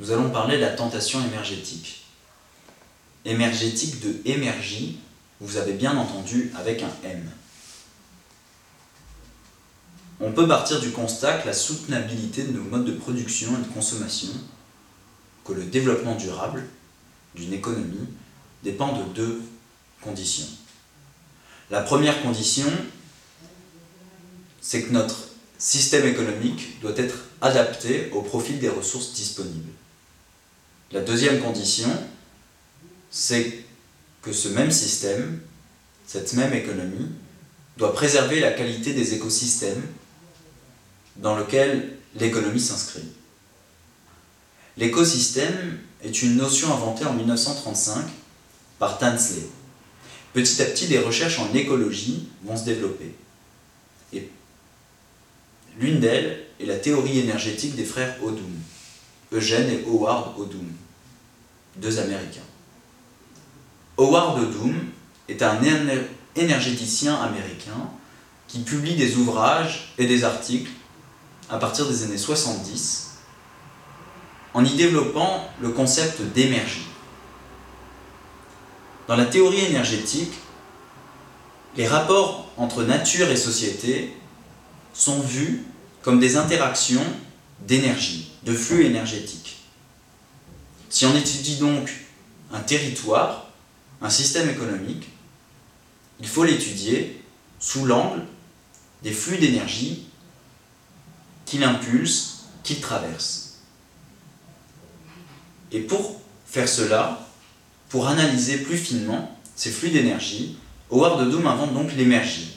nous allons parler de la tentation émergétique. Émergétique de émergie, vous avez bien entendu avec un M. On peut partir du constat que la soutenabilité de nos modes de production et de consommation, que le développement durable d'une économie dépend de deux conditions. La première condition, c'est que notre système économique doit être adapté au profil des ressources disponibles. La deuxième condition, c'est que ce même système, cette même économie, doit préserver la qualité des écosystèmes dans lesquels l'économie s'inscrit. L'écosystème est une notion inventée en 1935 par Tansley. Petit à petit, des recherches en écologie vont se développer. L'une d'elles est la théorie énergétique des frères Odum, Eugène et Howard Odum, deux Américains. Howard Odum est un énergéticien américain qui publie des ouvrages et des articles à partir des années 70 en y développant le concept d'énergie. Dans la théorie énergétique, les rapports entre nature et société sont vus comme des interactions d'énergie, de flux énergétiques. Si on étudie donc un territoire, un système économique, il faut l'étudier sous l'angle des flux d'énergie qu'il impulse, qu'il traverse. Et pour faire cela, pour analyser plus finement ces flux d'énergie, Howard Doom invente donc l'énergie.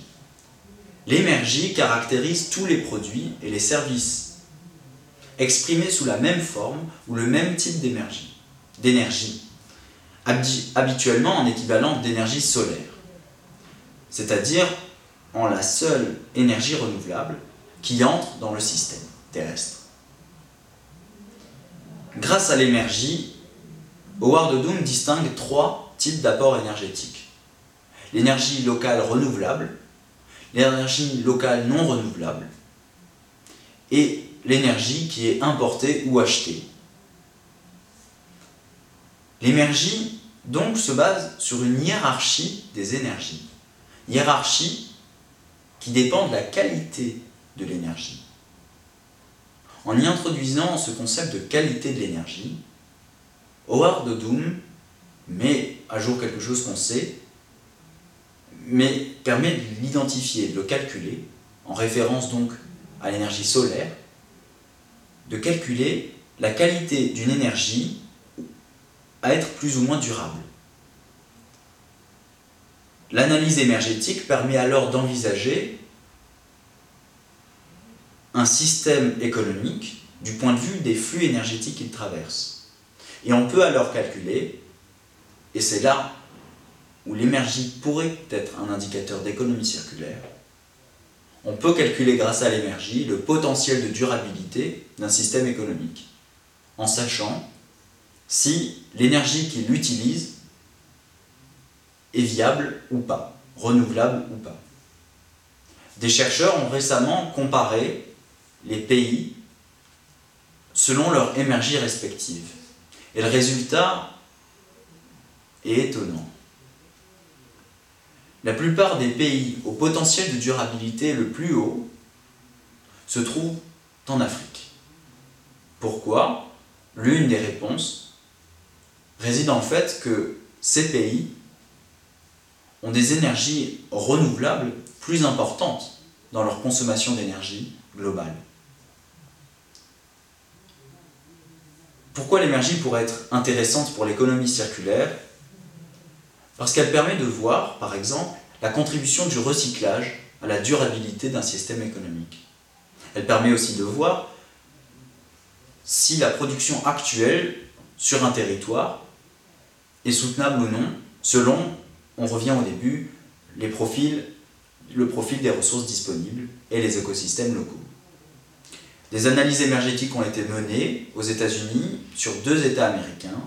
L'énergie caractérise tous les produits et les services, exprimés sous la même forme ou le même type d'énergie, d'énergie habituellement en équivalent d'énergie solaire, c'est-à-dire en la seule énergie renouvelable qui entre dans le système terrestre. Grâce à l'énergie, Howard Doom distingue trois types d'apports énergétiques. L'énergie locale renouvelable, l'énergie locale non renouvelable et l'énergie qui est importée ou achetée. L'énergie, donc, se base sur une hiérarchie des énergies. Hiérarchie qui dépend de la qualité de l'énergie. En y introduisant ce concept de qualité de l'énergie, Howard Doom met à jour quelque chose qu'on sait, mais permet de l'identifier, de le calculer, en référence donc à l'énergie solaire, de calculer la qualité d'une énergie à être plus ou moins durable. L'analyse énergétique permet alors d'envisager un système économique du point de vue des flux énergétiques qu'il traverse. Et on peut alors calculer, et c'est là où l'énergie pourrait être un indicateur d'économie circulaire, on peut calculer grâce à l'énergie le potentiel de durabilité d'un système économique, en sachant si l'énergie qu'il utilise est viable ou pas, renouvelable ou pas. Des chercheurs ont récemment comparé les pays selon leur énergie respective. Et le résultat est étonnant. La plupart des pays au potentiel de durabilité le plus haut se trouvent en Afrique. Pourquoi? L'une des réponses réside en fait que ces pays ont des énergies renouvelables plus importantes dans leur consommation d'énergie globale. Pourquoi l'énergie pourrait être intéressante pour l'économie circulaire? Parce qu'elle permet de voir, par exemple, la contribution du recyclage à la durabilité d'un système économique. Elle permet aussi de voir si la production actuelle sur un territoire est soutenable ou non, selon, on revient au début, les profils, le profil des ressources disponibles et les écosystèmes locaux. Des analyses énergétiques ont été menées aux États-Unis sur deux États américains.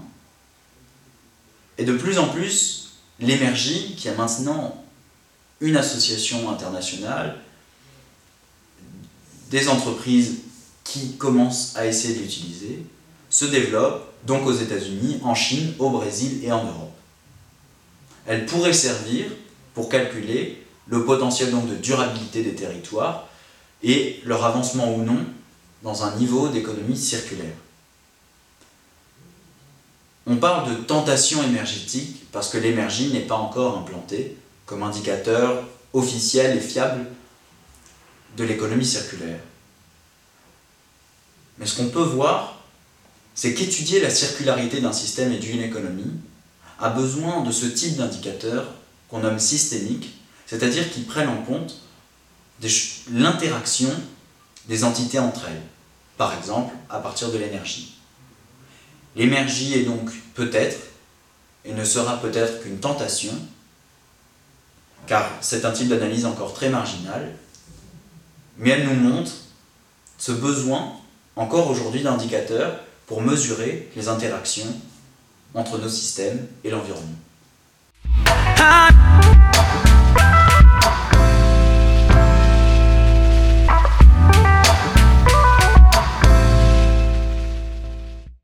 Et de plus en plus, l'énergie, qui a maintenant une association internationale, des entreprises qui commencent à essayer de l'utiliser, se développe donc aux États-Unis, en Chine, au Brésil et en Europe. Elle pourrait servir pour calculer le potentiel donc de durabilité des territoires et leur avancement ou non dans un niveau d'économie circulaire. On parle de tentation énergétique parce que l'énergie n'est pas encore implantée comme indicateur officiel et fiable de l'économie circulaire. Mais ce qu'on peut voir, c'est qu'étudier la circularité d'un système et d'une économie a besoin de ce type d'indicateurs qu'on nomme systémiques, c'est-à-dire qui prennent en compte l'interaction des entités entre elles, par exemple à partir de l'énergie. L'énergie est donc peut-être, et ne sera peut-être qu'une tentation, car c'est un type d'analyse encore très marginal, mais elle nous montre ce besoin, encore aujourd'hui, d'indicateurs pour mesurer les interactions entre nos systèmes et l'environnement.